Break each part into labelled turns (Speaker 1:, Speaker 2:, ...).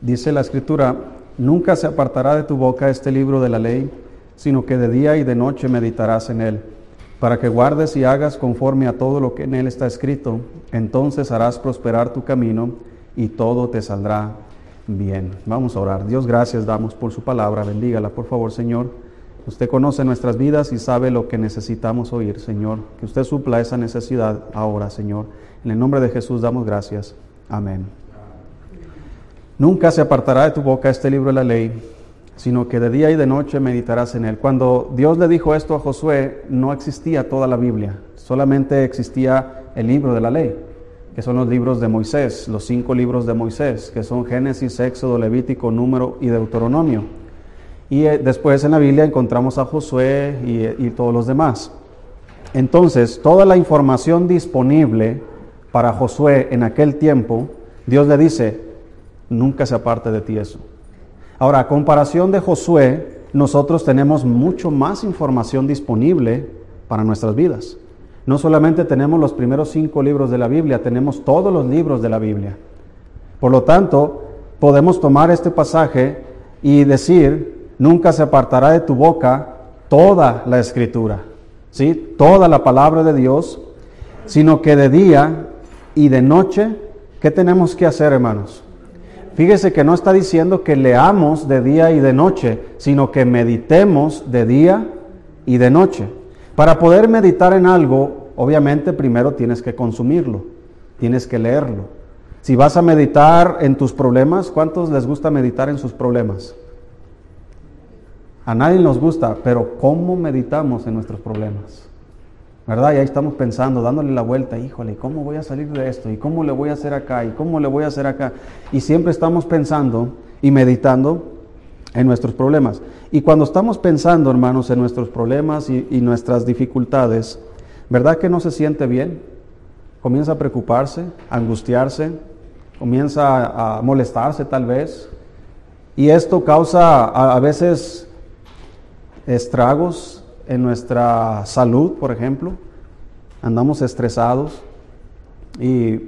Speaker 1: Dice la escritura, nunca se apartará de tu boca este libro de la ley, sino que de día y de noche meditarás en él, para que guardes y hagas conforme a todo lo que en él está escrito, entonces harás prosperar tu camino y todo te saldrá bien. Vamos a orar. Dios, gracias damos por su palabra. Bendígala, por favor, Señor. Usted conoce nuestras vidas y sabe lo que necesitamos oír, Señor. Que usted supla esa necesidad ahora, Señor. En el nombre de Jesús damos gracias. Amén. Nunca se apartará de tu boca este libro de la ley, sino que de día y de noche meditarás en él. Cuando Dios le dijo esto a Josué, no existía toda la Biblia, solamente existía el libro de la ley, que son los libros de Moisés, los cinco libros de Moisés, que son Génesis, Éxodo, Levítico, Número y Deuteronomio. Y eh, después en la Biblia encontramos a Josué y, y todos los demás. Entonces, toda la información disponible para Josué en aquel tiempo, Dios le dice, nunca se aparte de ti eso. Ahora, a comparación de Josué, nosotros tenemos mucho más información disponible para nuestras vidas. No solamente tenemos los primeros cinco libros de la Biblia, tenemos todos los libros de la Biblia. Por lo tanto, podemos tomar este pasaje y decir, nunca se apartará de tu boca toda la escritura, ¿sí? Toda la palabra de Dios, sino que de día y de noche, ¿qué tenemos que hacer, hermanos? Fíjese que no está diciendo que leamos de día y de noche, sino que meditemos de día y de noche. Para poder meditar en algo, obviamente primero tienes que consumirlo, tienes que leerlo. Si vas a meditar en tus problemas, ¿cuántos les gusta meditar en sus problemas? A nadie nos gusta, pero ¿cómo meditamos en nuestros problemas? ¿Verdad? Y ahí estamos pensando, dándole la vuelta, híjole, ¿cómo voy a salir de esto? ¿Y cómo le voy a hacer acá? ¿Y cómo le voy a hacer acá? Y siempre estamos pensando y meditando en nuestros problemas. Y cuando estamos pensando, hermanos, en nuestros problemas y, nuestras dificultades, ¿verdad que no se siente bien? Comienza a preocuparse, a angustiarse, comienza a, molestarse tal vez. Y esto causa a veces estragos en nuestra salud, por ejemplo. Andamos estresados y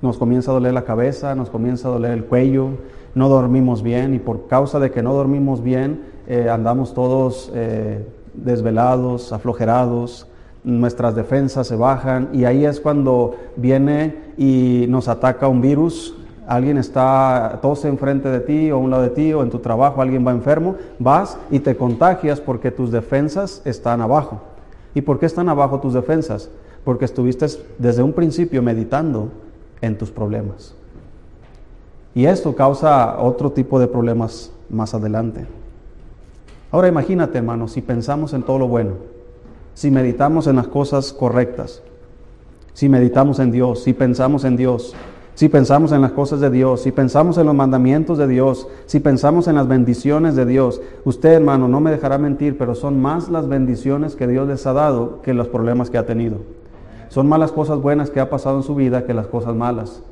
Speaker 1: nos comienza a doler la cabeza, nos comienza a doler el cuello, no dormimos bien y por causa de que no dormimos bien eh, andamos todos eh, desvelados, aflojerados, nuestras defensas se bajan y ahí es cuando viene y nos ataca un virus alguien está tose enfrente de ti o a un lado de ti o en tu trabajo alguien va enfermo, vas y te contagias porque tus defensas están abajo. ¿Y por qué están abajo tus defensas? Porque estuviste desde un principio meditando en tus problemas. Y esto causa otro tipo de problemas más adelante. Ahora imagínate, hermano, si pensamos en todo lo bueno, si meditamos en las cosas correctas, si meditamos en Dios, si pensamos en Dios, si pensamos en las cosas de Dios, si pensamos en los mandamientos de Dios, si pensamos en las bendiciones de Dios, usted hermano no me dejará mentir, pero son más las bendiciones que Dios les ha dado que los problemas que ha tenido. Son más las cosas buenas que ha pasado en su vida que las cosas malas.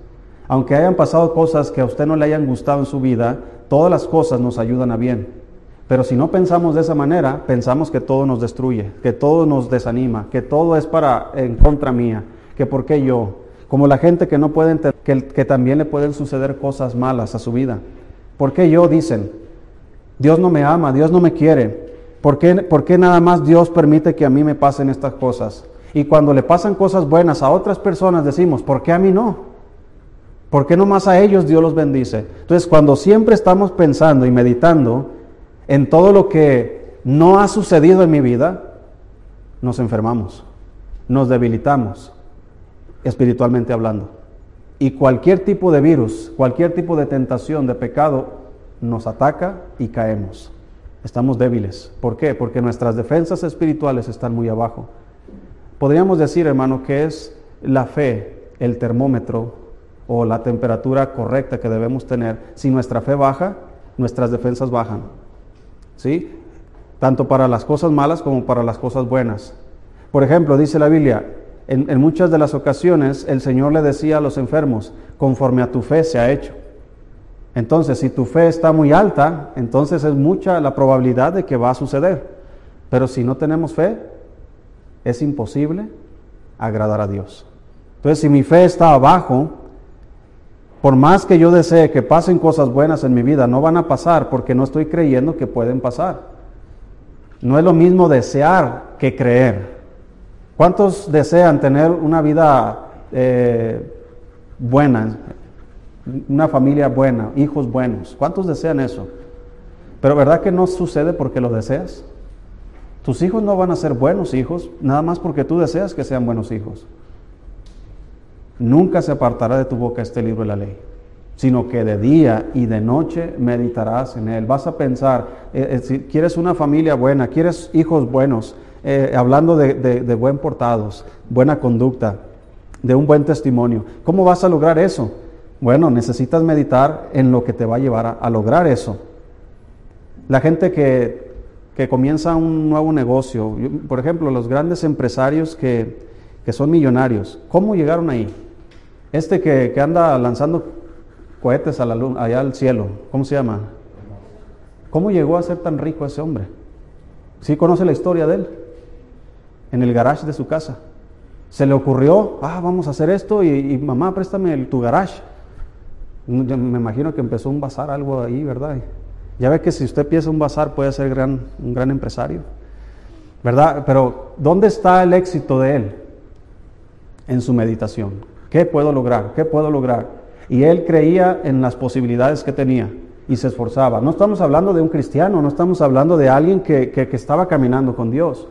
Speaker 1: Aunque hayan pasado cosas que a usted no le hayan gustado en su vida, todas las cosas nos ayudan a bien. Pero si no pensamos de esa manera, pensamos que todo nos destruye, que todo nos desanima, que todo es para en contra mía, que por qué yo, como la gente que no puede entender que, también le pueden suceder cosas malas a su vida. ¿Por qué yo, dicen? Dios no me ama, Dios no me quiere. ¿Por qué, ¿Por qué nada más Dios permite que a mí me pasen estas cosas? Y cuando le pasan cosas buenas a otras personas decimos, ¿por qué a mí no? ¿Por qué no más a ellos Dios los bendice? Entonces, cuando siempre estamos pensando y meditando en todo lo que no ha sucedido en mi vida, nos enfermamos, nos debilitamos, espiritualmente hablando. Y cualquier tipo de virus, cualquier tipo de tentación, de pecado, nos ataca y caemos. Estamos débiles. ¿Por qué? Porque nuestras defensas espirituales están muy abajo. Podríamos decir, hermano, que es la fe, el termómetro o la temperatura correcta que debemos tener. Si nuestra fe baja, nuestras defensas bajan. ¿Sí? Tanto para las cosas malas como para las cosas buenas. Por ejemplo, dice la Biblia, en, muchas de las ocasiones el Señor le decía a los enfermos, conforme a tu fe se ha hecho. Entonces, si tu fe está muy alta, entonces es mucha la probabilidad de que va a suceder. Pero si no tenemos fe, es imposible agradar a Dios. Entonces, si mi fe está abajo, Por más que yo desee que pasen cosas buenas en mi vida, no van a pasar porque no estoy creyendo que pueden pasar. No es lo mismo desear que creer. ¿Cuántos desean tener una vida eh, buena, una familia buena, hijos buenos? ¿Cuántos desean eso? Pero ¿verdad que no sucede porque lo deseas? Tus hijos no van a ser buenos hijos, nada más porque tú deseas que sean buenos hijos. Nunca se apartará de tu boca este libro de la ley, sino que de día y de noche meditarás en él. Vas a pensar, eh, eh, si quieres una familia buena, quieres hijos buenos, eh, hablando de, buen portados, buena conducta, de un buen testimonio. ¿Cómo vas a lograr eso? Bueno, necesitas meditar en lo que te va a llevar a lograr eso. La gente que que comienza un nuevo negocio. por ejemplo, los grandes empresarios que, son millonarios, ¿cómo llegaron ahí? Este que, anda lanzando cohetes a la luna, allá al cielo, ¿cómo se llama? ¿Cómo llegó a ser tan rico ese hombre? ¿Sí conoce la historia de él? En el garage de su casa. Se le ocurrió, ah, vamos a hacer esto y, mamá, préstame el, tu garage. me imagino que empezó un bazar, algo ahí, ¿verdad? Ya ve que si usted piensa un bazar puede ser gran, un gran empresario, ¿verdad? Pero ¿dónde está el éxito de él? En su meditación. ¿Qué puedo lograr? ¿Qué puedo lograr? Y él creía en las posibilidades que tenía y se esforzaba. No estamos hablando de un cristiano, no estamos hablando de alguien que, estaba caminando con Dios.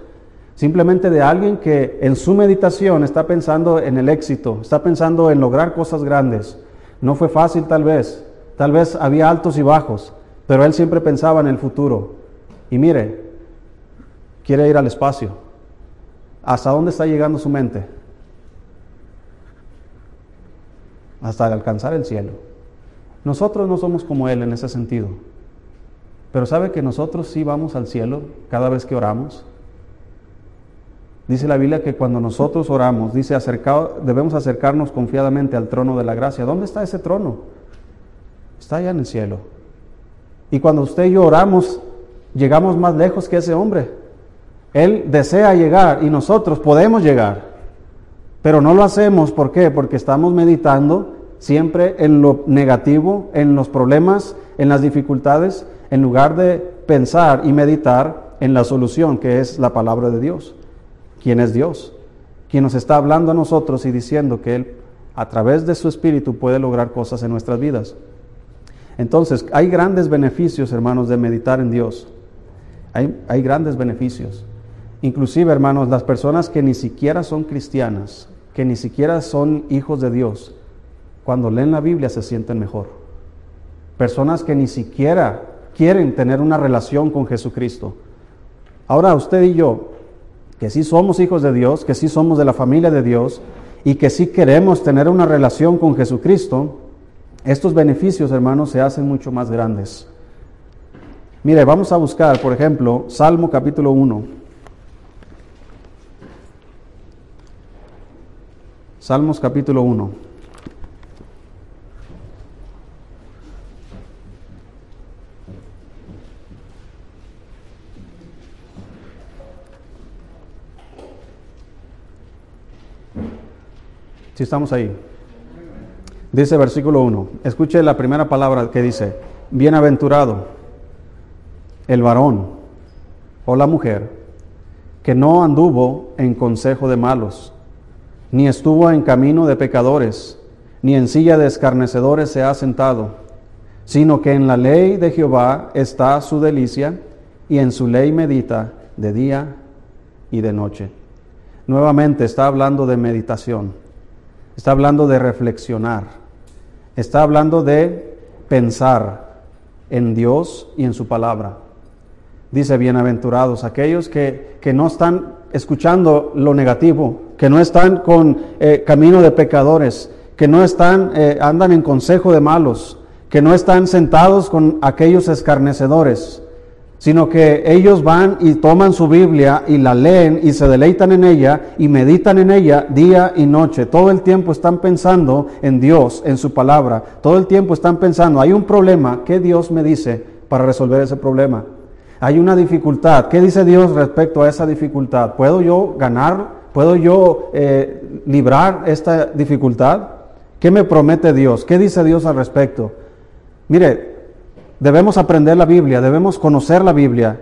Speaker 1: Simplemente de alguien que en su meditación está pensando en el éxito, está pensando en lograr cosas grandes. No fue fácil tal vez, tal vez había altos y bajos, pero él siempre pensaba en el futuro. Y mire, quiere ir al espacio. ¿Hasta dónde está llegando su mente? Hasta alcanzar el cielo. Nosotros no somos como Él en ese sentido. Pero ¿sabe que nosotros sí vamos al cielo cada vez que oramos? Dice la Biblia que cuando nosotros oramos, dice acercado, debemos acercarnos confiadamente al trono de la gracia. ¿Dónde está ese trono? Está allá en el cielo. Y cuando usted y yo oramos, llegamos más lejos que ese hombre. Él desea llegar y nosotros podemos llegar. Pero no lo hacemos, ¿por qué? Porque estamos meditando siempre en lo negativo, en los problemas, en las dificultades, en lugar de pensar y meditar en la solución que es la palabra de Dios. ¿Quién es Dios? Quien nos está hablando a nosotros y diciendo que Él a través de su Espíritu puede lograr cosas en nuestras vidas. Entonces, hay grandes beneficios, hermanos, de meditar en Dios. Hay, grandes beneficios. Inclusive, hermanos, las personas que ni siquiera son cristianas, que ni siquiera son hijos de Dios, cuando leen la Biblia se sienten mejor. Personas que ni siquiera quieren tener una relación con Jesucristo. Ahora usted y yo, que sí somos hijos de Dios, que sí somos de la familia de Dios y que sí queremos tener una relación con Jesucristo, estos beneficios, hermanos, se hacen mucho más grandes. Mire, vamos a buscar, por ejemplo, Salmo capítulo 1. Salmos capítulo 1. Si estamos ahí. Dice versículo 1, escuche la primera palabra que dice, bienaventurado el varón o la mujer que no anduvo en consejo de malos, ni estuvo en camino de pecadores, ni en silla de escarnecedores se ha sentado, sino que en la ley de Jehová está su delicia, y en su ley medita de día y de noche. Nuevamente está hablando de meditación. Está hablando de reflexionar. Está hablando de pensar en Dios y en su palabra. Dice, bienaventurados aquellos que, no están escuchando lo negativo, que no están con eh, camino de pecadores, que no están, eh, andan en consejo de malos, que no están sentados con aquellos escarnecedores, sino que ellos van y toman su Biblia y la leen y se deleitan en ella y meditan en ella día y noche. Todo el tiempo están pensando en Dios, en su palabra. Todo el tiempo están pensando, hay un problema, ¿qué Dios me dice para resolver ese problema? Hay una dificultad, ¿qué dice Dios respecto a esa dificultad? ¿Puedo yo ganar? ¿Puedo yo eh, librar esta dificultad? ¿Qué me promete Dios? ¿Qué dice Dios al respecto? Mire, debemos aprender la Biblia, debemos conocer la Biblia.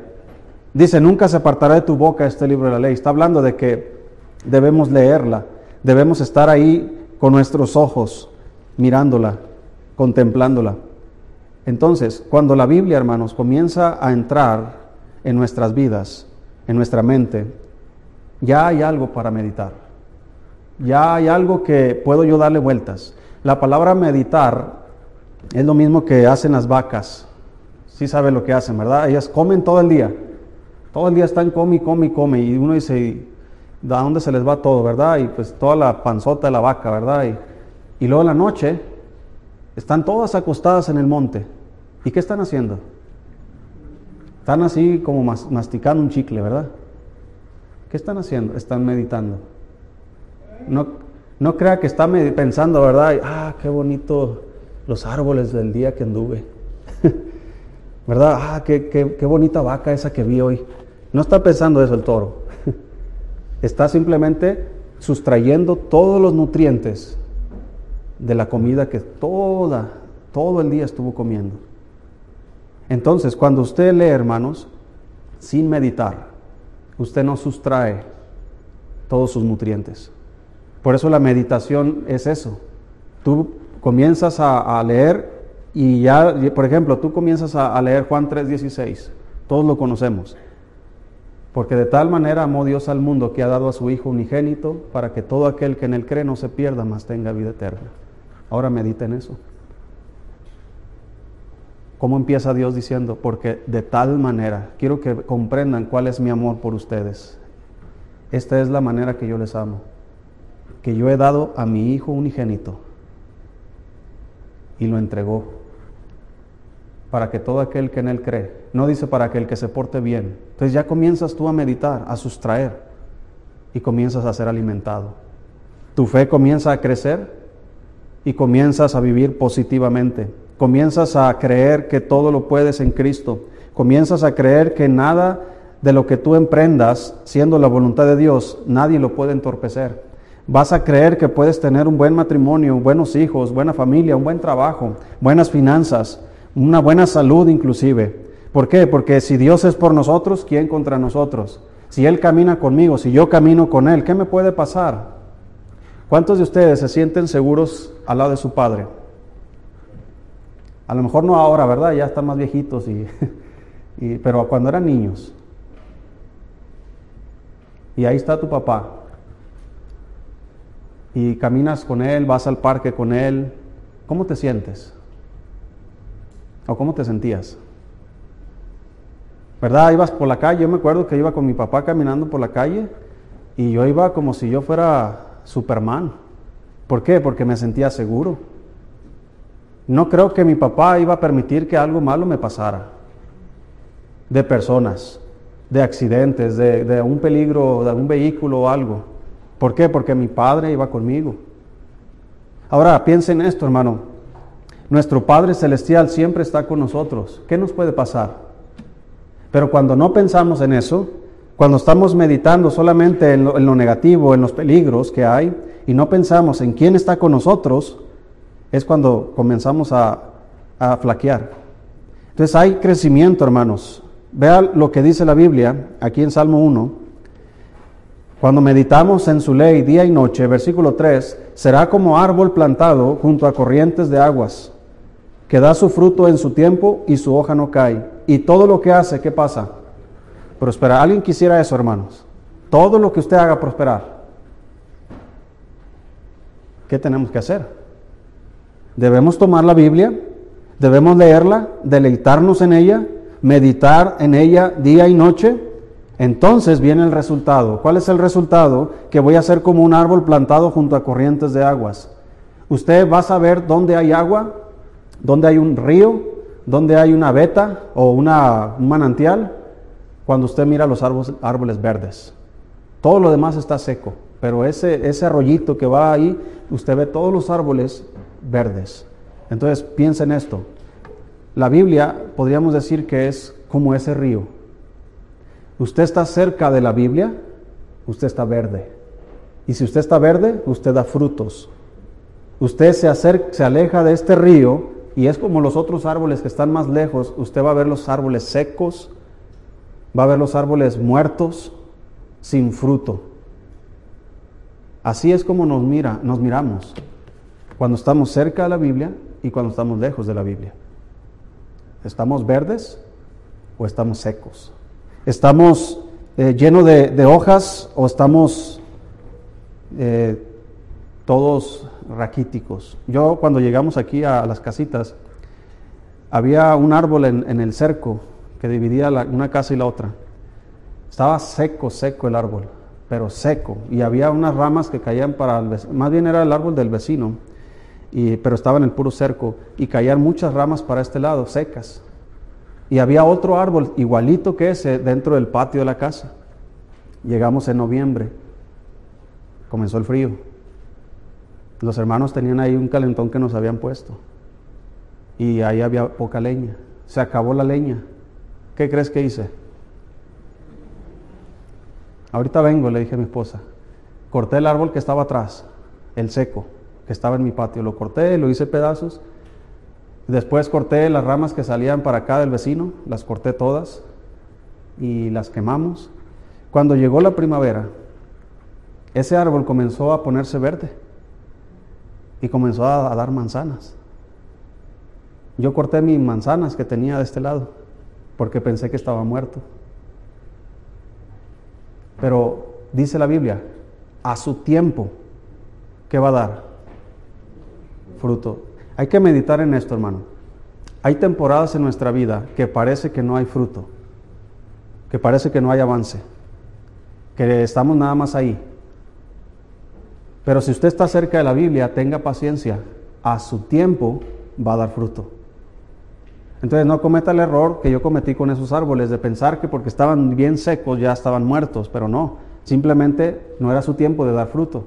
Speaker 1: Dice, nunca se apartará de tu boca este libro de la ley. Está hablando de que debemos leerla, debemos estar ahí con nuestros ojos, mirándola, contemplándola. Entonces, cuando la Biblia, hermanos, comienza a entrar en nuestras vidas, en nuestra mente, ya hay algo para meditar. Ya hay algo que puedo yo darle vueltas. La palabra meditar es lo mismo que hacen las vacas. Sí sabe lo que hacen, ¿verdad? Ellas comen todo el día. Todo el día están come come come. Y uno dice, ¿de dónde se les va todo, verdad? Y pues toda la panzota de la vaca, ¿verdad? Y, y luego en la noche están todas acostadas en el monte. ¿Y qué están haciendo? Están así como masticando un chicle, ¿verdad? ¿Qué están haciendo? Están meditando. No, no crea que está pensando, ¿verdad? Ah, qué bonito los árboles del día que anduve. ¿Verdad? Ah, qué, qué, qué bonita vaca esa que vi hoy. No está pensando eso el toro. Está simplemente sustrayendo todos los nutrientes de la comida que toda, todo el día estuvo comiendo. Entonces, cuando usted lee, hermanos, sin meditar, usted no sustrae todos sus nutrientes. Por eso la meditación es eso. Tú comienzas a, leer y ya, por ejemplo, tú comienzas a, leer Juan 3:16. Todos lo conocemos. Porque de tal manera amó Dios al mundo que ha dado a su Hijo unigénito para que todo aquel que en él cree no se pierda, mas tenga vida eterna. Ahora medita en eso. ¿Cómo empieza Dios diciendo? Porque de tal manera, quiero que comprendan cuál es mi amor por ustedes. Esta es la manera que yo les amo. Que yo he dado a mi Hijo unigénito y lo entregó para que todo aquel que en él cree, no dice para que el que se porte bien. Entonces ya comienzas tú a meditar, a sustraer y comienzas a ser alimentado. Tu fe comienza a crecer y comienzas a vivir positivamente Comienzas a creer que todo lo puedes en Cristo. Comienzas a creer que nada de lo que tú emprendas, siendo la voluntad de Dios, nadie lo puede entorpecer. Vas a creer que puedes tener un buen matrimonio, buenos hijos, buena familia, un buen trabajo, buenas finanzas, una buena salud inclusive. ¿Por qué? Porque si Dios es por nosotros, ¿quién contra nosotros? Si Él camina conmigo, si yo camino con Él, ¿qué me puede pasar? ¿Cuántos de ustedes se sienten seguros al lado de su Padre? A lo mejor no ahora, ¿verdad? Ya están más viejitos, y, pero cuando eran niños. Y ahí está tu papá. Y caminas con él, vas al parque con él. ¿Cómo te sientes? ¿O cómo te sentías? ¿Verdad? Ibas por la calle. Yo me acuerdo que iba con mi papá caminando por la calle y yo iba como si yo fuera Superman. ¿Por qué? Porque me sentía seguro. No creo que mi papá iba a permitir que algo malo me pasara. De personas, de accidentes, de, un peligro, de un vehículo o algo. ¿Por qué? Porque mi padre iba conmigo. Ahora, piensen en esto, hermano. Nuestro Padre Celestial siempre está con nosotros. ¿Qué nos puede pasar? Pero cuando no pensamos en eso, cuando estamos meditando solamente en lo, negativo, en los peligros que hay, y no pensamos en quién está con nosotros, es cuando comenzamos a, flaquear. Entonces hay crecimiento, hermanos. Vea lo que dice la Biblia aquí en Salmo 1. Cuando meditamos en su ley día y noche, versículo 3, será como árbol plantado junto a corrientes de aguas, que da su fruto en su tiempo y su hoja no cae. Y todo lo que hace, ¿qué pasa? Prospera. ¿Alguien quisiera eso, hermanos? Todo lo que usted haga prosperar. ¿Qué tenemos que hacer? Debemos tomar la Biblia, debemos leerla, deleitarnos en ella, meditar en ella día y noche. Entonces viene el resultado. ¿Cuál es el resultado? Que voy a ser como un árbol plantado junto a corrientes de aguas. Usted va a saber dónde hay agua, dónde hay un río, dónde hay una veta o una, un manantial, cuando usted mira los árboles, verdes. Todo lo demás está seco, pero ese, ese arroyito que va ahí, usted ve todos los árboles verdes. Entonces piensa en esto. La Biblia podríamos decir que es como ese río. Usted está cerca de la Biblia, usted está verde. Y si usted está verde, usted da frutos. usted se, acerca, se aleja de este río y es como los otros árboles que están más lejos, usted va a ver los árboles secos, va a ver los árboles muertos, sin fruto. Así es como nos mira, nos miramos cuando estamos cerca de la Biblia y cuando estamos lejos de la Biblia. ¿Estamos verdes o estamos secos? ¿Estamos eh, llenos de, hojas o estamos eh, todos raquíticos? Yo cuando llegamos aquí a las casitas, había un árbol en, el cerco que dividía una casa y la otra. Estaba seco, seco el árbol, pero seco. Y había unas ramas que caían para el más bien era el árbol del vecino, y, pero estaba en el puro cerco. Y caían muchas ramas para este lado, secas. Y había otro árbol igualito que ese dentro del patio de la casa. Llegamos en noviembre, comenzó el frío. Los hermanos tenían ahí un calentón que nos habían puesto. Y ahí había poca leña. Se acabó la leña. ¿Qué crees que hice? Ahorita vengo, le dije a mi esposa. Corté el árbol que estaba atrás, el seco, que estaba en mi patio. Lo corté, lo hice pedazos Después corté las ramas que salían para acá del vecino, las corté todas y las quemamos. Cuando llegó la primavera, ese árbol comenzó a ponerse verde y comenzó a, dar manzanas. Yo corté mis manzanas que tenía de este lado porque pensé que estaba muerto. Pero dice la Biblia, a su tiempo, ¿qué va a dar? Fruto. Hay que meditar en esto, hermano. Hay temporadas en nuestra vida que parece que no hay fruto, que parece que no hay avance, que estamos nada más ahí. Pero si usted está cerca de la Biblia, tenga paciencia. A su tiempo va a dar fruto. Entonces no cometa el error que yo cometí con esos árboles de pensar que porque estaban bien secos ya estaban muertos, pero no, simplemente no era su tiempo de dar fruto.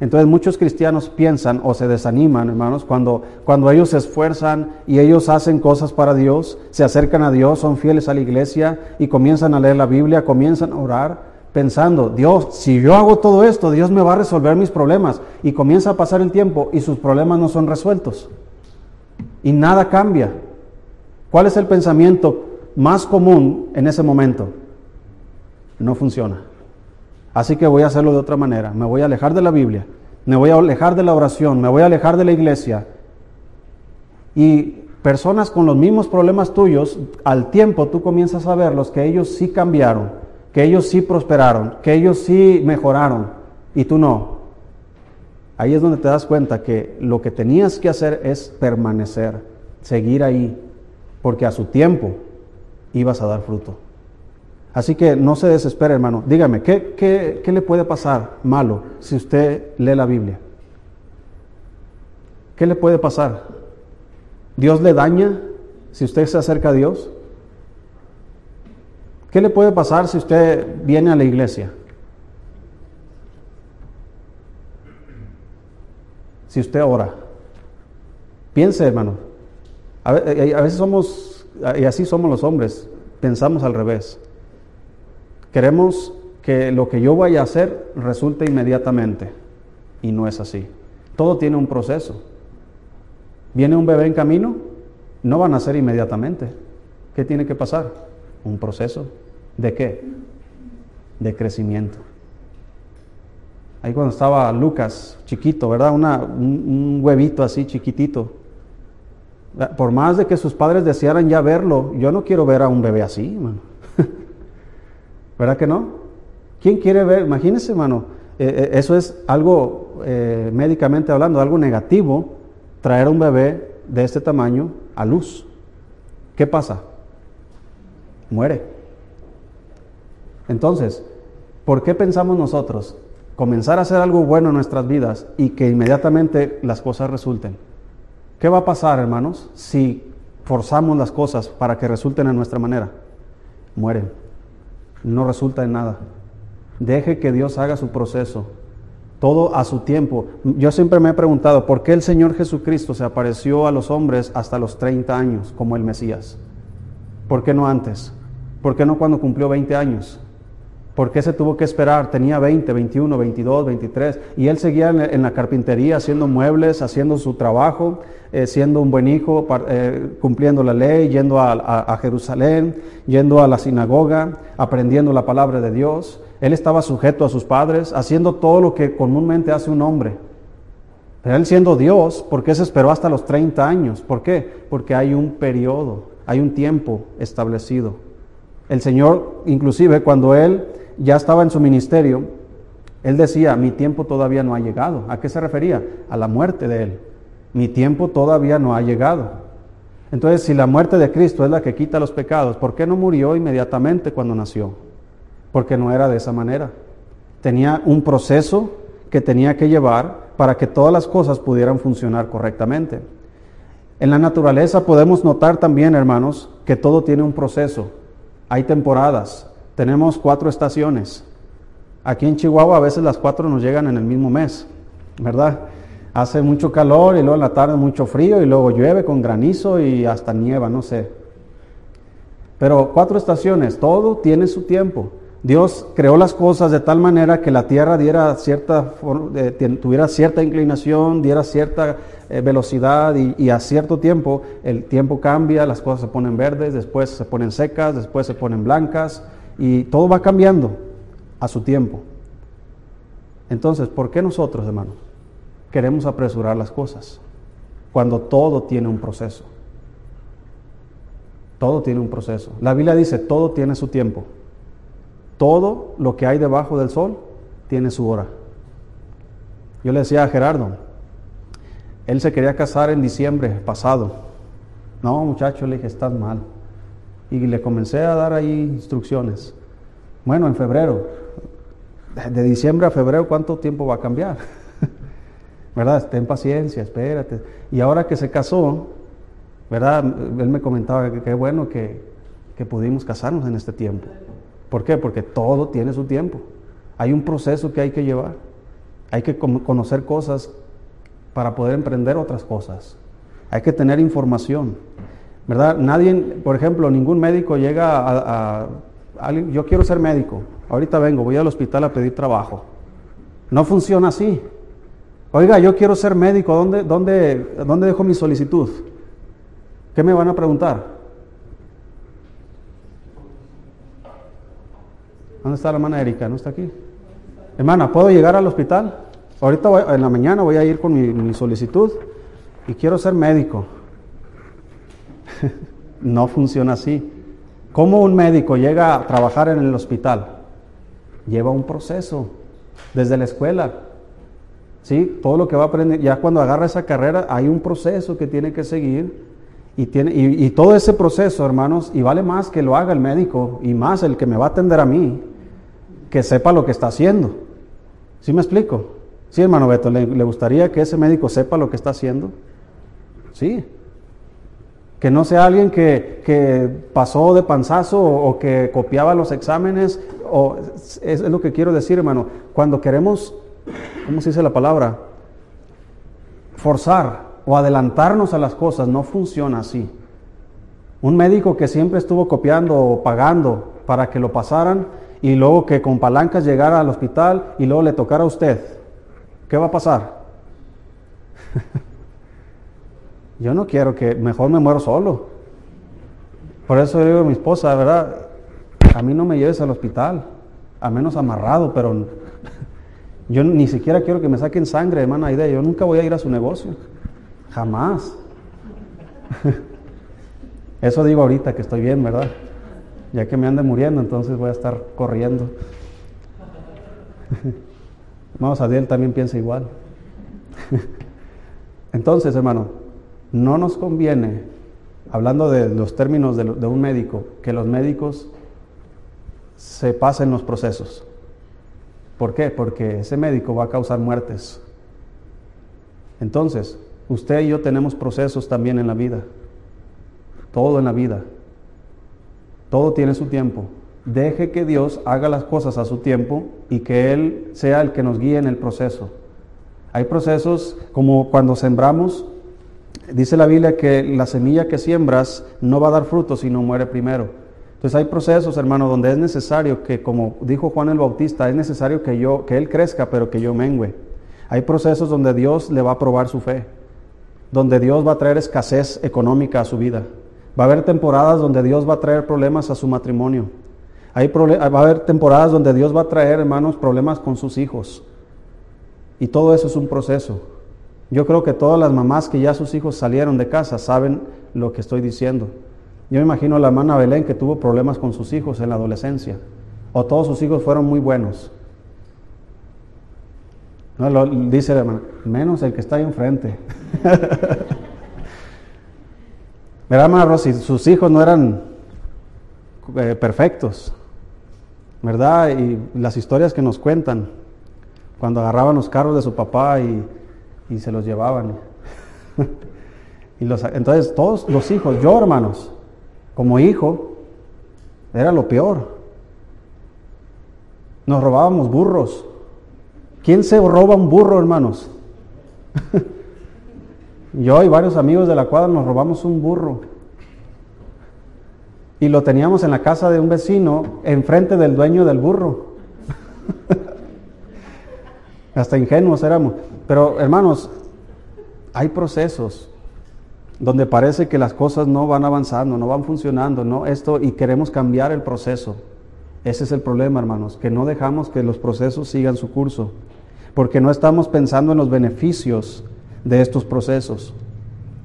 Speaker 1: Entonces muchos cristianos piensan o se desaniman, hermanos, cuando, cuando ellos se esfuerzan y ellos hacen cosas para Dios, se acercan a Dios, son fieles a la iglesia y comienzan a leer la Biblia, comienzan a orar, pensando, Dios, si yo hago todo esto, Dios me va a resolver mis problemas. Y comienza a pasar el tiempo y sus problemas no son resueltos. Y nada cambia. ¿Cuál es el pensamiento más común en ese momento? No funciona. Así que voy a hacerlo de otra manera. Me voy a alejar de la Biblia, me voy a alejar de la oración, me voy a alejar de la iglesia. Y personas con los mismos problemas tuyos, al tiempo tú comienzas a verlos que ellos sí cambiaron, que ellos sí prosperaron, que ellos sí mejoraron y tú no. Ahí es donde te das cuenta que lo que tenías que hacer es permanecer, seguir ahí, porque a su tiempo ibas a dar fruto. Así que no se desespere, hermano. Dígame, ¿qué, ¿qué, le puede pasar malo si usted lee la Biblia? ¿Qué le puede pasar? ¿Dios le daña si usted se acerca a Dios? ¿Qué le puede pasar si usted viene a la iglesia? Si usted ora. Piense, hermano. A veces somos, y así somos los hombres, pensamos al revés. Queremos que lo que yo vaya a hacer resulte inmediatamente y no es así. Todo tiene un proceso. ¿Viene un bebé en camino? No van a nacer inmediatamente. ¿Qué tiene que pasar? Un proceso. ¿De qué? De crecimiento. Ahí cuando estaba Lucas, chiquito, ¿verdad? un, un, huevito así chiquitito. Por más de que sus padres desearan ya verlo, yo no quiero ver a un bebé así, hermano. ¿Verdad que no? ¿Quién quiere ver? Imagínense, hermano, eh, eh, eso es algo eh, médicamente hablando, algo negativo, traer a un bebé de este tamaño a luz. ¿Qué pasa? Muere. Entonces, ¿por qué pensamos nosotros comenzar a hacer algo bueno en nuestras vidas y que inmediatamente las cosas resulten? ¿Qué va a pasar, hermanos, si forzamos las cosas para que resulten a nuestra manera? Mueren no resulta en nada. Deje que Dios haga su proceso, todo a su tiempo. Yo siempre me he preguntado, ¿por qué el Señor Jesucristo se apareció a los hombres hasta los 30 años como el Mesías? ¿Por qué no antes? ¿Por qué no cuando cumplió 20 años? ¿Por qué se tuvo que esperar? Tenía 20, 21, 22, 23 y él seguía en, la carpintería haciendo muebles, haciendo su trabajo, eh, siendo un buen hijo, eh, cumpliendo la ley, yendo a, Jerusalén, yendo a la sinagoga, aprendiendo la palabra de Dios. Él estaba sujeto a sus padres, haciendo todo lo que comúnmente hace un hombre. Pero él siendo Dios, ¿por qué se esperó hasta los 30 años? ¿Por qué? Porque hay un periodo, hay un tiempo establecido. El Señor, inclusive cuando Él ya estaba en su ministerio, él decía, mi tiempo todavía no ha llegado. ¿A qué se refería? A la muerte de él. Mi tiempo todavía no ha llegado. Entonces, si la muerte de Cristo es la que quita los pecados, ¿por qué no murió inmediatamente cuando nació? Porque no era de esa manera. Tenía un proceso que tenía que llevar para que todas las cosas pudieran funcionar correctamente. En la naturaleza podemos notar también, hermanos, que todo tiene un proceso. Hay temporadas, tenemos cuatro estaciones. Aquí en Chihuahua a veces las cuatro nos llegan en el mismo mes, ¿verdad? Hace mucho calor y luego en la tarde mucho frío y luego llueve con granizo y hasta nieva, no sé. Pero cuatro estaciones, todo tiene su tiempo. Dios creó las cosas de tal manera que la tierra diera cierta, tuviera cierta inclinación, diera cierta eh, velocidad y, a cierto tiempo el tiempo cambia, las cosas se ponen verdes, después se ponen secas, después se ponen blancas, y todo va cambiando a su tiempo. Entonces, ¿por qué nosotros, hermanos, queremos apresurar las cosas cuando todo tiene un proceso? Todo tiene un proceso. La Biblia dice, todo tiene su tiempo. Todo lo que hay debajo del sol tiene su hora. Yo le decía a Gerardo, él se quería casar en diciembre pasado. No, muchacho, le dije, estás mal y le comencé a dar ahí instrucciones. Bueno, en febrero, de diciembre a febrero, ¿cuánto tiempo va a cambiar? ¿Verdad? Ten paciencia, espérate. Y ahora que se casó, ¿verdad? Él me comentaba que qué bueno que, que pudimos casarnos en este tiempo. ¿Por qué? Porque todo tiene su tiempo. Hay un proceso que hay que llevar. Hay que conocer cosas para poder emprender otras cosas. Hay que tener información. ¿Verdad? Nadie, por ejemplo, ningún médico llega a, yo quiero ser médico, ahorita vengo, voy al hospital a pedir trabajo. No funciona así. Oiga, yo quiero ser médico, ¿dónde, dónde, dónde dejo mi solicitud? ¿Qué me van a preguntar? ¿Dónde está la hermana Erika? ¿No está aquí? Hermana, ¿puedo llegar al hospital? Ahorita en la mañana voy a ir con mi solicitud y quiero ser médico. no funciona así. ¿Cómo un médico llega a trabajar en el hospital? Lleva un proceso desde la escuela. ¿Sí? Todo lo que va a aprender, ya cuando agarra esa carrera, hay un proceso que tiene que seguir. Y, tiene, y, todo ese proceso, hermanos, y vale más que lo haga el médico y más el que me va a atender a mí, que sepa lo que está haciendo. ¿Sí me explico? Sí, hermano Beto, ¿le, le gustaría que ese médico sepa lo que está haciendo? Sí, que no sea alguien que, pasó de panzazo o, que copiaba los exámenes. O, es, lo que quiero decir, hermano. Cuando queremos, ¿cómo se dice la palabra? Forzar o adelantarnos a las cosas, no funciona así. Un médico que siempre estuvo copiando o pagando para que lo pasaran y luego que con palancas llegara al hospital y luego le tocara a usted, ¿qué va a pasar? Yo no quiero que, mejor me muero solo. Por eso digo a mi esposa, ¿verdad? A mí no me lleves al hospital, a menos amarrado, pero yo ni siquiera quiero que me saquen sangre, hermana idea. Yo nunca voy a ir a su negocio. Jamás. Eso digo ahorita que estoy bien, ¿verdad? Ya que me ande muriendo, entonces voy a estar corriendo. Vamos, Adiel también piensa igual. Entonces, hermano, no nos conviene, hablando de los términos de, un médico, que los médicos se pasen los procesos. ¿Por qué? Porque ese médico va a causar muertes. Entonces, usted y yo tenemos procesos también en la vida. Todo en la vida. Todo tiene su tiempo. Deje que Dios haga las cosas a su tiempo y que Él sea el que nos guíe en el proceso. Hay procesos como cuando sembramos, Dice la Biblia que la semilla que siembras no va a dar fruto si no muere primero. Entonces hay procesos, hermano, donde es necesario que, como dijo Juan el Bautista, es necesario que yo, que él crezca, pero que yo mengüe. Hay procesos donde Dios le va a probar su fe, donde Dios va a traer escasez económica a su vida. Va a haber temporadas donde Dios va a traer problemas a su matrimonio. Va a haber temporadas donde Dios va a traer, hermanos, problemas con sus hijos. Y todo eso es un proceso. Yo creo que todas las mamás que ya sus hijos salieron de casa saben lo que estoy diciendo. Yo me imagino a la hermana Belén que tuvo problemas con sus hijos en la adolescencia. O todos sus hijos fueron muy buenos. No, lo, dice la hermana, menos el que está ahí enfrente. ¿Verdad, hermana Rosy? Sus hijos no eran eh, perfectos. ¿Verdad? Y las historias que nos cuentan, cuando agarraban los carros de su papá y, y se los llevaban. y los, entonces todos los hijos, yo hermanos, como hijo, era lo peor. Nos robábamos burros. ¿Quién se roba un burro, hermanos? Yo y varios amigos de la cuadra nos robamos un burro. Y lo teníamos en la casa de un vecino, enfrente del dueño del burro. Hasta ingenuos éramos. Pero hermanos, hay procesos donde parece que las cosas no van avanzando, no van funcionando, no esto y queremos cambiar el proceso. Ese es el problema, hermanos, que no dejamos que los procesos sigan su curso, porque no estamos pensando en los beneficios de estos procesos.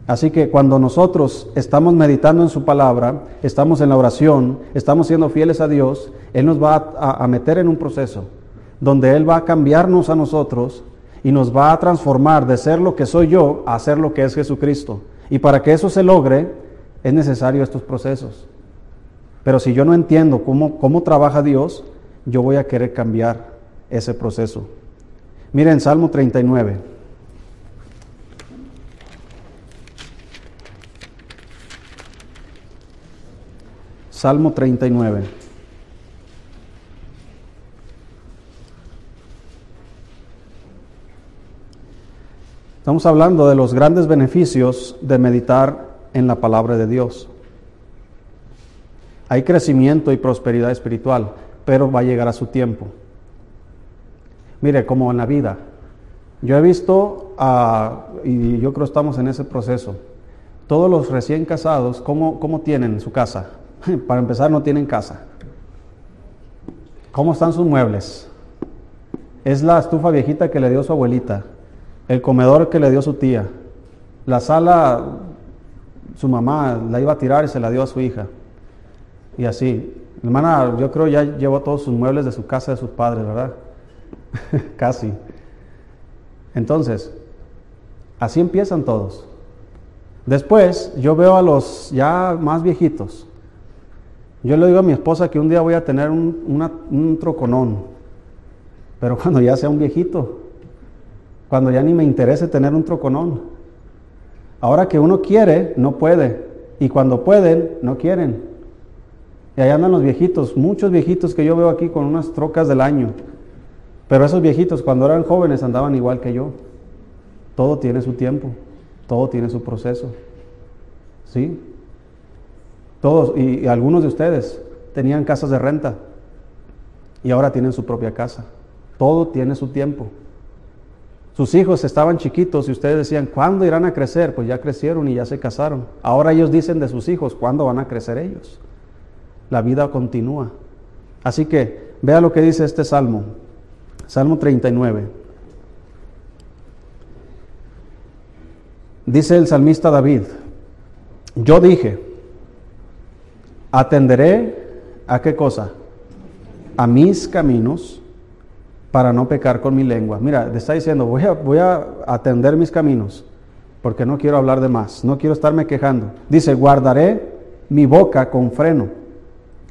Speaker 1: Así que cuando nosotros estamos meditando en su palabra, estamos en la oración, estamos siendo fieles a Dios, Él nos va a, a, meter en un proceso donde Él va a cambiarnos a nosotros y nos va a transformar de ser lo que soy yo a ser lo que es Jesucristo. Y para que eso se logre, es necesario estos procesos. Pero si yo no entiendo cómo, cómo trabaja Dios, yo voy a querer cambiar ese proceso. Miren Salmo 39. Salmo 39. Estamos hablando de los grandes beneficios de meditar en la palabra de Dios. Hay crecimiento y prosperidad espiritual, pero va a llegar a su tiempo. Mire, como en la vida, yo he visto, y yo creo estamos en ese proceso, todos los recién casados, ¿cómo, ¿cómo tienen su casa? Para empezar, no tienen casa. ¿Cómo están sus muebles? Es la estufa viejita que le dio su abuelita el comedor que le dio su tía, la sala, su mamá la iba a tirar y se la dio a su hija. Y así. hermana, yo creo ya llevó todos sus muebles de su casa de sus padres, ¿verdad? Casi. Entonces, así empiezan todos. Después, yo veo a los ya más viejitos. Yo le digo a mi esposa que un día voy a tener un, un troconón, pero cuando ya sea un viejito, cuando ya ni me interese tener un troconón. Ahora que uno quiere, no puede. Y cuando pueden, no quieren. Y ahí andan los viejitos, muchos viejitos que yo veo aquí con unas trocas del año. Pero esos viejitos cuando eran jóvenes andaban igual que yo. Todo tiene su tiempo, todo tiene su proceso. ¿Sí? Todos, y, y algunos de ustedes tenían casas de renta y ahora tienen su propia casa. Todo tiene su tiempo. Sus hijos estaban chiquitos y ustedes decían, ¿cuándo irán a crecer? Pues ya crecieron y ya se casaron. Ahora ellos dicen de sus hijos, ¿cuándo van a crecer ellos? La vida continúa. Así que vea lo que dice este salmo, Salmo 39. Dice el salmista David, yo dije, atenderé a qué cosa? A mis caminos para no pecar con mi lengua. Mira, te está diciendo, voy a, voy a atender mis caminos, porque no quiero hablar de más, no quiero estarme quejando. Dice, guardaré mi boca con freno,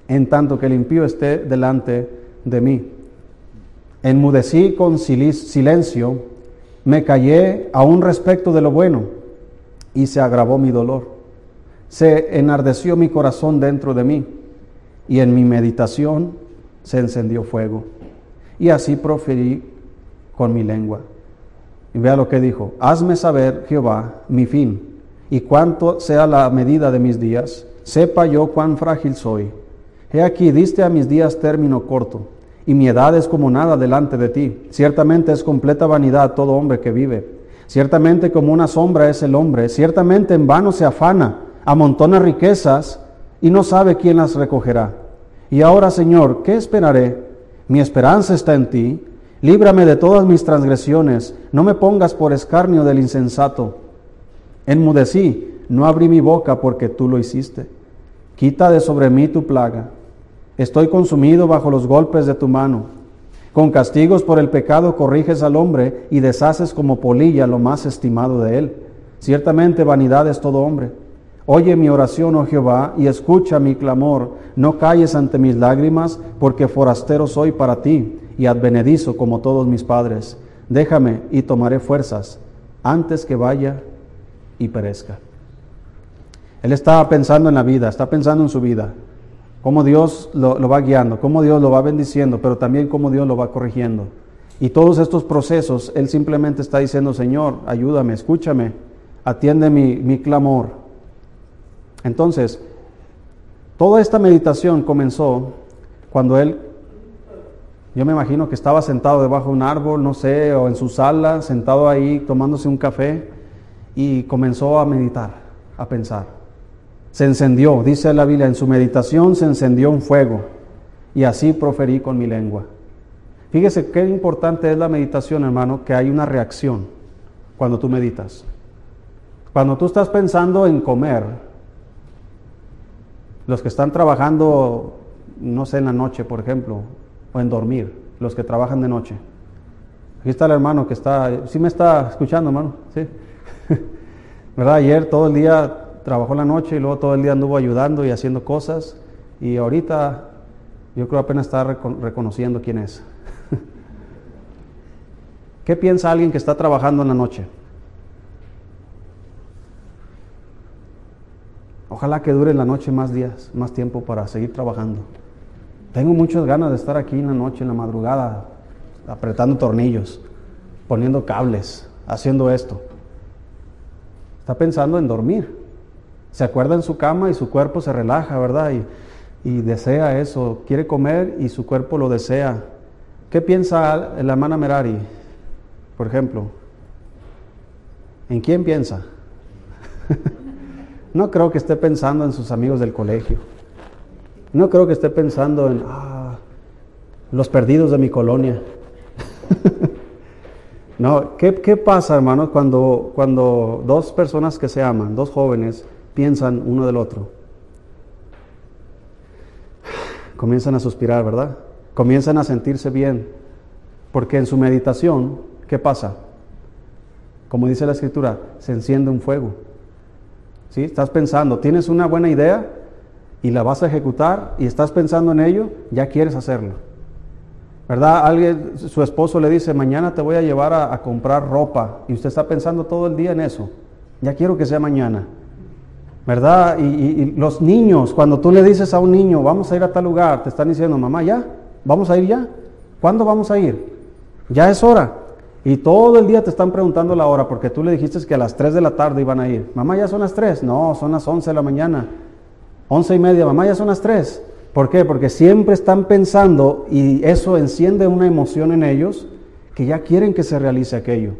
Speaker 1: en tanto que el impío esté delante de mí. Enmudecí con silencio, me callé aún respecto de lo bueno, y se agravó mi dolor. Se enardeció mi corazón dentro de mí, y en mi meditación se encendió fuego y así proferí con mi lengua. Y vea lo que dijo, hazme saber, Jehová, mi fin, y cuánto sea la medida de mis días, sepa yo cuán frágil soy. He aquí, diste a mis días término corto, y mi edad es como nada delante de ti. Ciertamente es completa vanidad todo hombre que vive. Ciertamente como una sombra es el hombre. Ciertamente en vano se afana, amontona riquezas y no sabe quién las recogerá. Y ahora, Señor, ¿qué esperaré? Mi esperanza está en ti. Líbrame de todas mis transgresiones. No me pongas por escarnio del insensato. Enmudecí, no abrí mi boca porque tú lo hiciste. Quita de sobre mí tu plaga. Estoy consumido bajo los golpes de tu mano. Con castigos por el pecado corriges al hombre y deshaces como polilla lo más estimado de él. Ciertamente vanidad es todo hombre. Oye mi oración, oh Jehová, y escucha mi clamor. No calles ante mis lágrimas, porque forastero soy para ti y advenedizo como todos mis padres. Déjame y tomaré fuerzas antes que vaya y perezca. Él estaba pensando en la vida, está pensando en su vida, cómo Dios lo, va guiando, cómo Dios lo va bendiciendo, pero también cómo Dios lo va corrigiendo. Y todos estos procesos, Él simplemente está diciendo, Señor, ayúdame, escúchame, atiende mi clamor. Entonces, toda esta meditación comenzó cuando Él, yo me imagino que estaba sentado debajo de un árbol, no sé, o en su sala, sentado ahí tomándose un café, y comenzó a meditar, a pensar. Se encendió, dice la Biblia, en su meditación se encendió un fuego y así proferí con mi lengua. Fíjese qué importante es la meditación, hermano, que hay una reacción cuando tú meditas. Cuando tú estás pensando en comer, los que están trabajando, no sé, en la noche, por ejemplo, o en dormir, los que trabajan de noche. Aquí está el hermano que está, sí me está escuchando, hermano, sí. ¿Verdad? Ayer todo el día trabajó la noche y luego todo el día anduvo ayudando y haciendo cosas y ahorita yo creo apenas está reconociendo quién es. ¿Qué piensa alguien que está trabajando en la noche? Ojalá que dure la noche más días, más tiempo para seguir trabajando. Tengo muchas ganas de estar aquí en la noche, en la madrugada, apretando tornillos, poniendo cables, haciendo esto. Está pensando en dormir. Se acuerda en su cama y su cuerpo se relaja, ¿verdad? Y, y desea eso, quiere comer y su cuerpo lo desea. ¿Qué piensa la hermana Merari, por ejemplo? ¿En quién piensa? no creo que esté pensando en sus amigos del colegio. No creo que esté pensando en ah, los perdidos de mi colonia. no, ¿qué, ¿qué, pasa, hermanos, cuando, cuando dos personas que se aman, dos jóvenes, piensan uno del otro. Comienzan a suspirar, ¿verdad? Comienzan a sentirse bien. Porque en su meditación, ¿qué pasa? Como dice la escritura, se enciende un fuego. Estás pensando, tienes una buena idea y la vas a ejecutar y estás pensando en ello, ya quieres hacerlo. ¿Verdad? Alguien, su esposo le dice, mañana te voy a llevar a, a comprar ropa y usted está pensando todo el día en eso. Ya quiero que sea mañana. ¿verdad? Y, los niños, cuando tú le dices a un niño, vamos a ir a tal lugar, te están diciendo, mamá, ya, vamos a ir ya. ¿Cuándo vamos a ir? Ya es hora. Y todo el día te están preguntando la hora porque tú le dijiste que a las 3 de la tarde iban a ir. Mamá, ya son las 3. No, son las 11 de la mañana. 11 y media. Mamá, ya son las 3. ¿Por qué? Porque siempre están pensando y eso enciende una emoción en ellos que ya quieren que se realice aquello.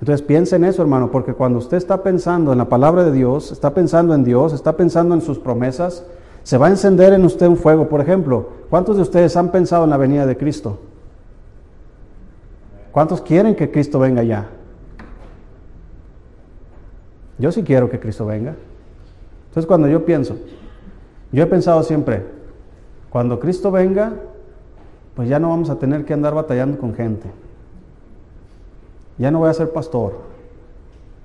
Speaker 1: Entonces piensa en eso, hermano, porque cuando usted está pensando en la palabra de Dios, está pensando en Dios, está pensando en sus promesas, se va a encender en usted un fuego. Por ejemplo, ¿cuántos de ustedes han pensado en la venida de Cristo? ¿Cuántos quieren que Cristo venga ya? Yo sí quiero que Cristo venga. Entonces cuando yo pienso, yo he pensado siempre, cuando Cristo venga, pues ya no vamos a tener que andar batallando con gente ya no voy a ser pastor,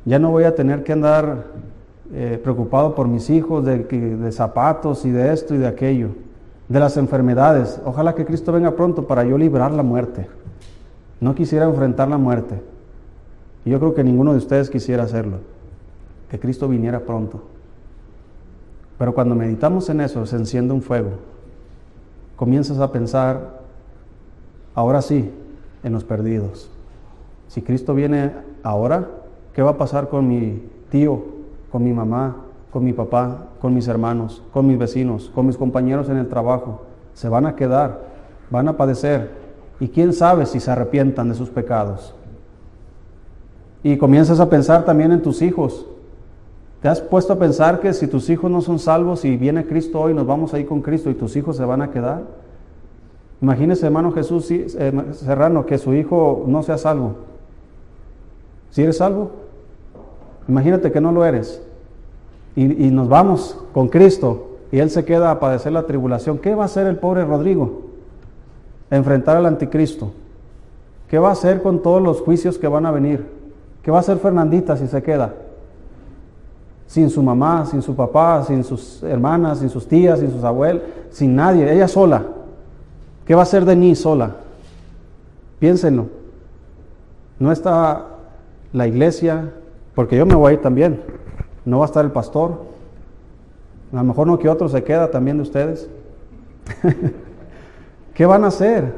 Speaker 1: ya no voy a tener que andar eh, preocupado por mis hijos, de, de zapatos y de esto y de aquello, de las enfermedades. Ojalá que Cristo venga pronto para yo librar la muerte. No quisiera enfrentar la muerte. Yo creo que ninguno de ustedes quisiera hacerlo. Que Cristo viniera pronto. Pero cuando meditamos en eso, se enciende un fuego. Comienzas a pensar, ahora sí, en los perdidos. Si Cristo viene ahora, ¿qué va a pasar con mi tío, con mi mamá, con mi papá, con mis hermanos, con mis vecinos, con mis compañeros en el trabajo. Se van a quedar, van a padecer. Y quién sabe si se arrepientan de sus pecados. Y comienzas a pensar también en tus hijos. ¿Te has puesto a pensar que si tus hijos no son salvos y viene Cristo hoy, nos vamos a ir con Cristo y tus hijos se van a quedar? Imagínese, hermano Jesús eh, Serrano, que su hijo no sea salvo. ¿Si eres salvo? Imagínate que no lo eres y, nos vamos con Cristo y Él se queda a padecer la tribulación, ¿qué va a hacer el pobre Rodrigo? Enfrentar al anticristo. ¿Qué va a hacer con todos los juicios que van a venir? ¿Qué va a hacer Fernandita si se queda? Sin su mamá, sin su papá, sin sus hermanas, sin sus tías, sin sus abuelos, sin nadie, ella sola. ¿Qué va a hacer Denise sola? Piénsenlo. No está la iglesia, porque yo me voy a ir también. No va a estar el pastor. A lo mejor no que otro se queda también de ustedes. ¿Qué van a hacer?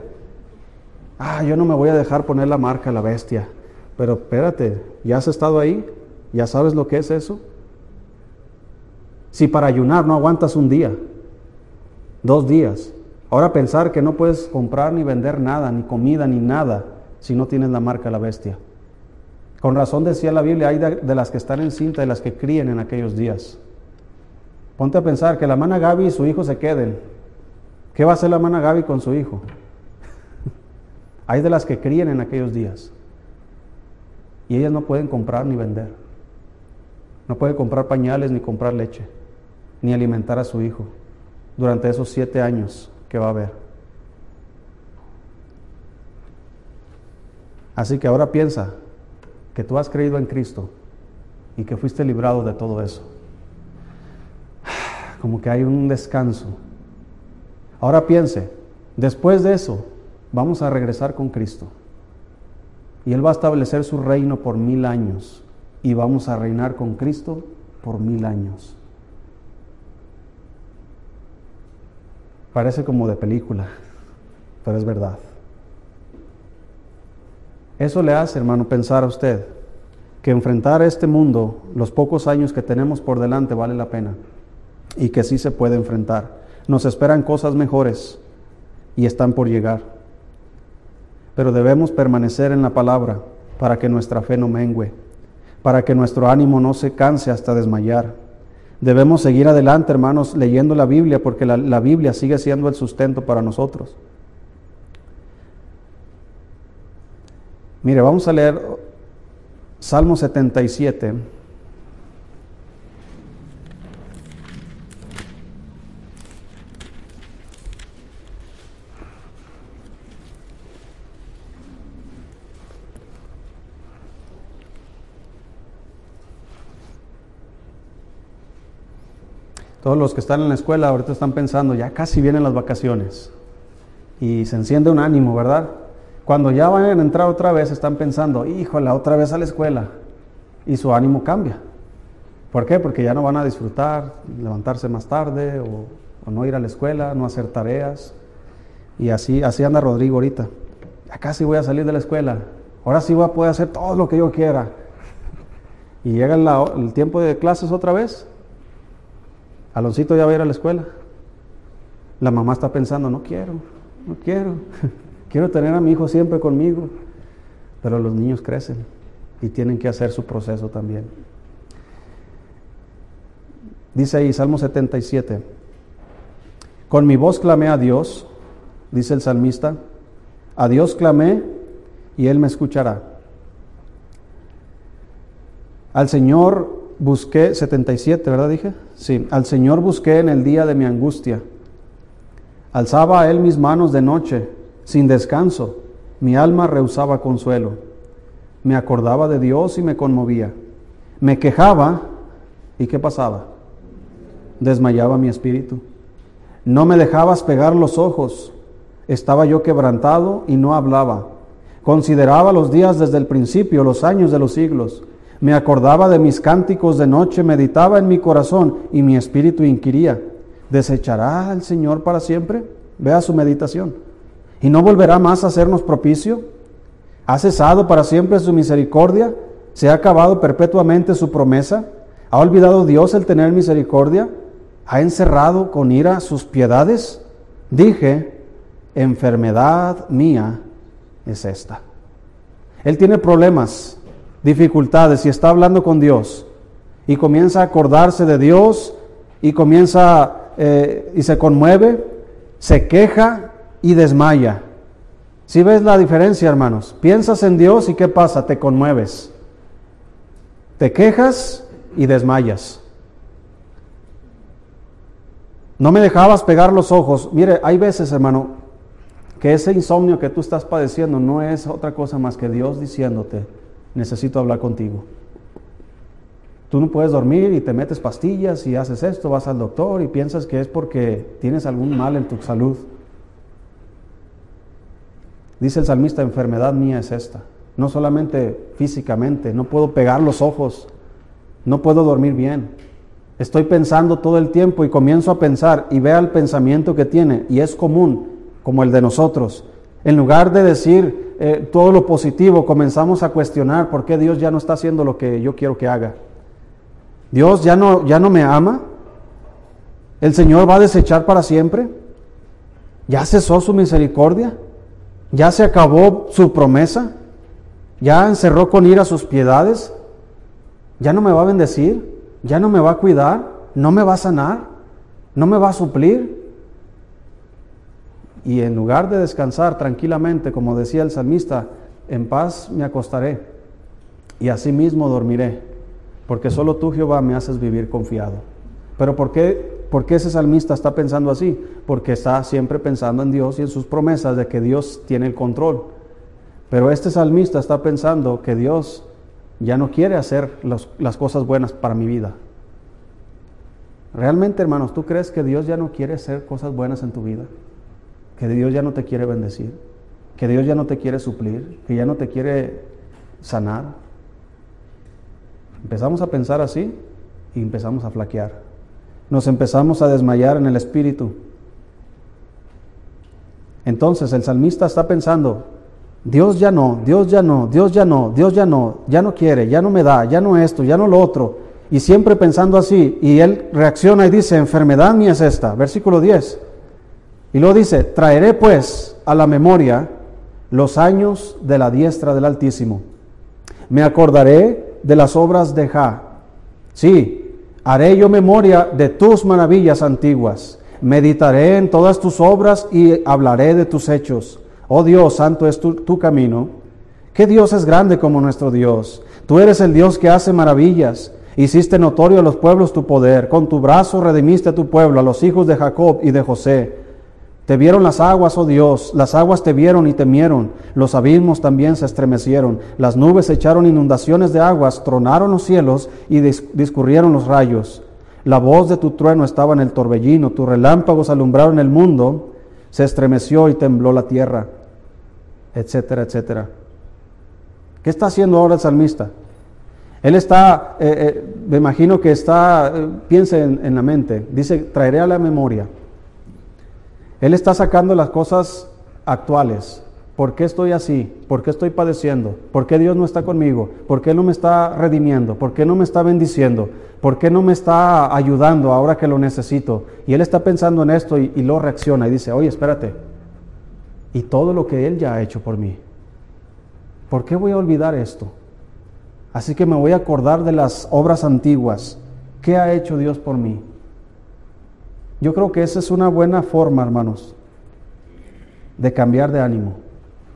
Speaker 1: Ah, yo no me voy a dejar poner la marca a la bestia. Pero espérate, ¿ya has estado ahí? ¿Ya sabes lo que es eso? Si para ayunar no aguantas un día, dos días, ahora pensar que no puedes comprar ni vender nada, ni comida, ni nada, si no tienes la marca a la bestia. Con razón decía la Biblia, hay de, las que están en cinta, de las que críen en aquellos días. Ponte a pensar que la mana Gaby y su hijo se queden. ¿Qué va a hacer la mana Gaby con su hijo? hay de las que críen en aquellos días. Y ellas no pueden comprar ni vender. No puede comprar pañales ni comprar leche, ni alimentar a su hijo durante esos siete años que va a haber. Así que ahora piensa, que tú has creído en Cristo y que fuiste librado de todo eso. Como que hay un descanso. Ahora piense, después de eso, vamos a regresar con Cristo. Y Él va a establecer su reino por mil años. Y vamos a reinar con Cristo por mil años. Parece como de película, pero es verdad. Eso le hace, hermano, pensar a usted que enfrentar a este mundo, los pocos años que tenemos por delante, vale la pena y que sí se puede enfrentar. Nos esperan cosas mejores y están por llegar. Pero debemos permanecer en la palabra para que nuestra fe no mengue, para que nuestro ánimo no se canse hasta desmayar. Debemos seguir adelante, hermanos, leyendo la Biblia, porque la, la Biblia sigue siendo el sustento para nosotros. Mire, vamos a leer Salmo 77. Todos los que están en la escuela ahorita están pensando, ya casi vienen las vacaciones. Y se enciende un ánimo, ¿verdad? Cuando ya van a entrar otra vez, están pensando, híjole, otra vez a la escuela. Y su ánimo cambia. ¿Por qué? Porque ya no van a disfrutar, levantarse más tarde o, no ir a la escuela, no hacer tareas. Y así, así anda Rodrigo ahorita. Ya casi voy a salir de la escuela. Ahora sí voy a poder hacer todo lo que yo quiera. Y llega el tiempo de clases otra vez. Aloncito ya va a ir a la escuela. La mamá está pensando, no quiero, no quiero. Quiero tener a mi hijo siempre conmigo, pero los niños crecen y tienen que hacer su proceso también. Dice ahí Salmo 77, con mi voz clamé a Dios, dice el salmista, a Dios clamé y Él me escuchará. Al Señor busqué, 77, ¿verdad dije? Sí, al Señor busqué en el día de mi angustia. Alzaba a Él mis manos de noche sin descanso, mi alma rehusaba consuelo. Me acordaba de Dios y me conmovía. Me quejaba y ¿qué pasaba? Desmayaba mi espíritu. No me dejabas pegar los ojos. Estaba yo quebrantado y no hablaba. Consideraba los días desde el principio, los años de los siglos. Me acordaba de mis cánticos de noche, meditaba en mi corazón y mi espíritu inquiría. ¿Desechará el Señor para siempre? Vea su meditación. ¿Y no volverá más a hacernos propicio? ¿Ha cesado para siempre su misericordia? ¿Se ha acabado perpetuamente su promesa? ¿Ha olvidado Dios el tener misericordia? ¿Ha encerrado con ira sus piedades? Dije, enfermedad mía es esta. Él tiene problemas, dificultades y está hablando con Dios y comienza a acordarse de Dios y comienza eh, y se conmueve, se queja y desmaya. Si ves la diferencia, hermanos, piensas en Dios y ¿qué pasa? Te conmueves. Te quejas y desmayas. No me dejabas pegar los ojos. Mire, hay veces, hermano, que ese insomnio que tú estás padeciendo no es otra cosa más que Dios diciéndote, necesito hablar contigo. Tú no puedes dormir y te metes pastillas y haces esto, vas al doctor y piensas que es porque tienes algún mal en tu salud. Dice el salmista, enfermedad mía es esta. No solamente físicamente, no puedo pegar los ojos, no puedo dormir bien. Estoy pensando todo el tiempo y comienzo a pensar y vea el pensamiento que tiene y es común, como el de nosotros. En lugar de decir eh, todo lo positivo, comenzamos a cuestionar por qué Dios ya no está haciendo lo que yo quiero que haga. Dios ya no, ya no me ama. El Señor va a desechar para siempre. Ya cesó su misericordia. Ya se acabó su promesa. Ya encerró con ira sus piedades. Ya no me va a bendecir. Ya no me va a cuidar. No me va a sanar. No me va a suplir. Y en lugar de descansar tranquilamente, como decía el salmista, en paz me acostaré y asimismo dormiré, porque solo tú, Jehová, me haces vivir confiado. Pero ¿por qué, ¿por qué ese salmista está pensando así? Porque está siempre pensando en Dios y en sus promesas de que Dios tiene el control. Pero este salmista está pensando que Dios ya no quiere hacer las cosas buenas para mi vida. Realmente, hermanos, ¿tú crees que Dios ya no quiere hacer cosas buenas en tu vida? Que Dios ya no te quiere bendecir, que Dios ya no te quiere suplir, que ya no te quiere sanar. Empezamos a pensar así y empezamos a flaquear. Nos empezamos a desmayar en el espíritu. Entonces el salmista está pensando, Dios ya no, Dios ya no, Dios ya no, Dios ya no, ya no quiere, ya no me da, ya no esto, ya no lo otro. Y siempre pensando así. Y él reacciona y dice, enfermedad mía es esta. Versículo 10. Y luego dice, traeré pues a la memoria los años de la diestra del Altísimo. Me acordaré de las obras de Ja. Sí, haré yo memoria de tus maravillas antiguas. Meditaré en todas tus obras y hablaré de tus hechos. Oh Dios, santo es tu, tu camino. ¿Qué Dios es grande como nuestro Dios? Tú eres el Dios que hace maravillas. Hiciste notorio a los pueblos tu poder. Con tu brazo redimiste a tu pueblo, a los hijos de Jacob y de José. Te vieron las aguas, oh Dios, las aguas te vieron y temieron, los abismos también se estremecieron, las nubes echaron inundaciones de aguas, tronaron los cielos y discurrieron los rayos. La voz de tu trueno estaba en el torbellino, tus relámpagos alumbraron el mundo, se estremeció y tembló la tierra, etcétera, etcétera. ¿Qué está haciendo ahora el salmista? Él está, eh, eh, me imagino que está, eh, piense en la mente, dice, traeré a la memoria él está sacando las cosas actuales. ¿Por qué estoy así? ¿Por qué estoy padeciendo? ¿Por qué Dios no está conmigo? ¿Por qué no me está redimiendo? ¿Por qué no me está bendiciendo? ¿Por qué no me está ayudando ahora que lo necesito? Y él está pensando en esto y, lo reacciona y dice, oye, espérate. Y todo lo que Él ya ha hecho por mí. ¿Por qué voy a olvidar esto? Así que me voy a acordar de las obras antiguas. ¿Qué ha hecho Dios por mí? Yo creo que esa es una buena forma, hermanos, de cambiar de ánimo.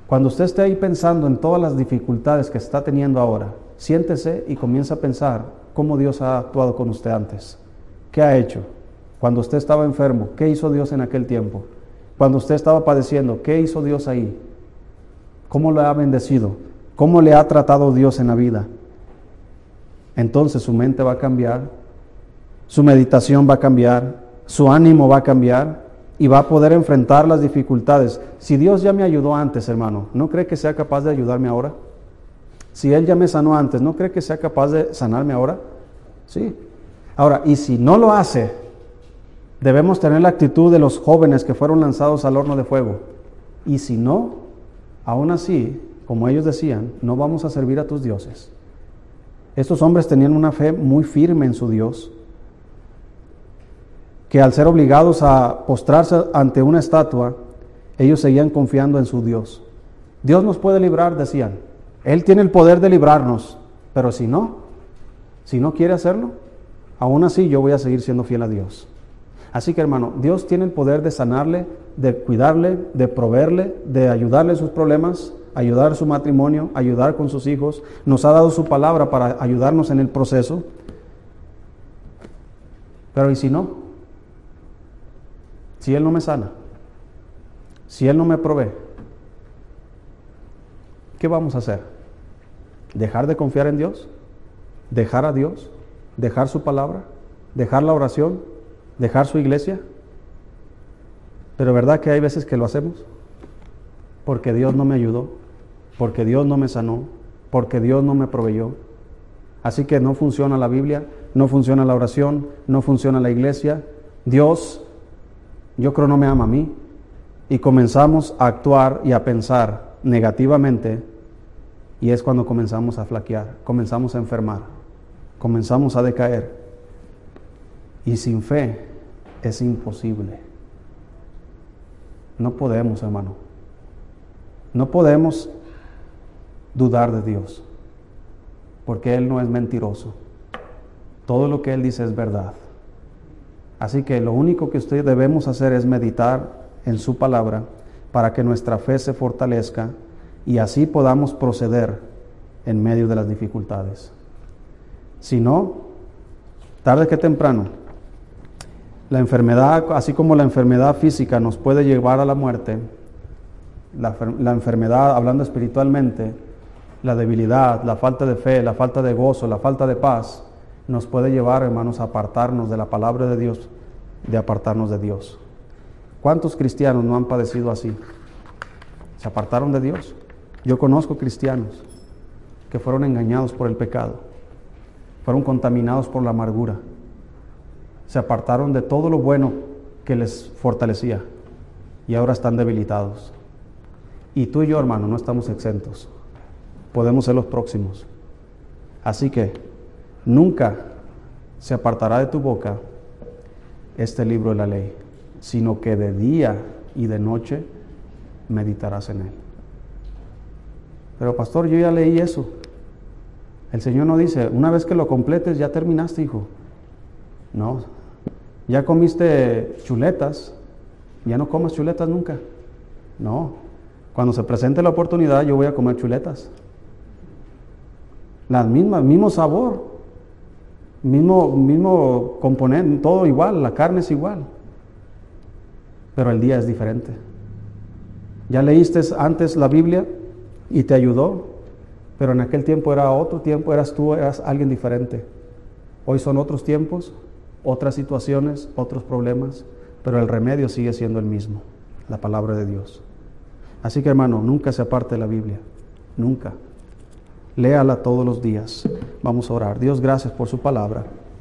Speaker 1: Cuando usted esté ahí pensando en todas las dificultades que está teniendo ahora, siéntese y comienza a pensar cómo Dios ha actuado con usted antes. ¿Qué ha hecho? Cuando usted estaba enfermo, ¿qué hizo Dios en aquel tiempo? Cuando usted estaba padeciendo, ¿qué hizo Dios ahí? ¿Cómo le ha bendecido? ¿Cómo le ha tratado Dios en la vida? Entonces su mente va a cambiar, su meditación va a cambiar, su ánimo va a cambiar y va a poder enfrentar las dificultades. Si Dios ya me ayudó antes, hermano, ¿no cree que sea capaz de ayudarme ahora? Si Él ya me sanó antes, ¿no cree que sea capaz de sanarme ahora? Sí. Ahora, y si no lo hace, debemos tener la actitud de los jóvenes que fueron lanzados al horno de fuego. Y si no, aún así, como ellos decían, no vamos a servir a tus dioses. Estos hombres tenían una fe muy firme en su Dios, que al ser obligados a postrarse ante una estatua, ellos seguían confiando en su Dios. Dios nos puede librar, decían. Él tiene el poder de librarnos, pero si no, si no quiere hacerlo, aún así yo voy a seguir siendo fiel a Dios. Así que hermano, Dios tiene el poder de sanarle, de cuidarle, de proveerle, de ayudarle en sus problemas, ayudar su matrimonio, ayudar con sus hijos. Nos ha dado su palabra para ayudarnos en el proceso. Pero ¿y si no? Si Él no me sana, si Él no me provee, ¿qué vamos a hacer? ¿Dejar de confiar en Dios? ¿Dejar a Dios? ¿Dejar su palabra? ¿Dejar la oración? ¿Dejar su iglesia? Pero ¿verdad que hay veces que lo hacemos? Porque Dios no me ayudó, porque Dios no me sanó, porque Dios no me proveyó. Así que no funciona la Biblia, no funciona la oración, no funciona la iglesia. Dios, yo creo, no me ama a mí. Y comenzamos a actuar y a pensar negativamente y es cuando comenzamos a flaquear, comenzamos a enfermar, comenzamos a decaer. Y sin fe es imposible. No podemos, hermano. No podemos dudar de Dios, porque Él no es mentiroso. Todo lo que Él dice es verdad. Así que lo único que usted debemos hacer es meditar en su palabra para que nuestra fe se fortalezca y así podamos proceder en medio de las dificultades. Si no, tarde que temprano, la enfermedad, así como la enfermedad física nos puede llevar a la muerte, la, la, enfermedad, hablando espiritualmente, la debilidad, la falta de fe, la falta de gozo, la falta de paz, nos puede llevar, hermanos, a apartarnos de la palabra de Dios, de apartarnos de Dios. ¿Cuántos cristianos no han padecido así? Se apartaron de Dios. Yo conozco cristianos que fueron engañados por el pecado, fueron contaminados por la amargura, se apartaron de todo lo bueno que les fortalecía y ahora están debilitados. Y tú y yo, hermano, no estamos exentos. Podemos ser los próximos. Así que nunca se apartará de tu boca este libro de la ley, sino que de día y de noche meditarás en él. Pero pastor, yo ya leí eso. El Señor no dice, una vez que lo completes, ya terminaste, hijo. No, ya comiste chuletas, ya no comas chuletas nunca. No, cuando se presente la oportunidad, yo voy a comer chuletas. Las mismas, mismo sabor, mismo, mismo componente, todo igual, la carne es igual. Pero el día es diferente. ¿Ya leíste antes la Biblia? y te ayudó, pero en aquel tiempo era otro tiempo, eras tú, eras alguien diferente. Hoy son otros tiempos, otras situaciones, otros problemas, pero el remedio sigue siendo el mismo, la palabra de Dios. Así que hermano, nunca se aparte de la Biblia, nunca. Léala todos los días. Vamos a orar. Dios, gracias por su palabra.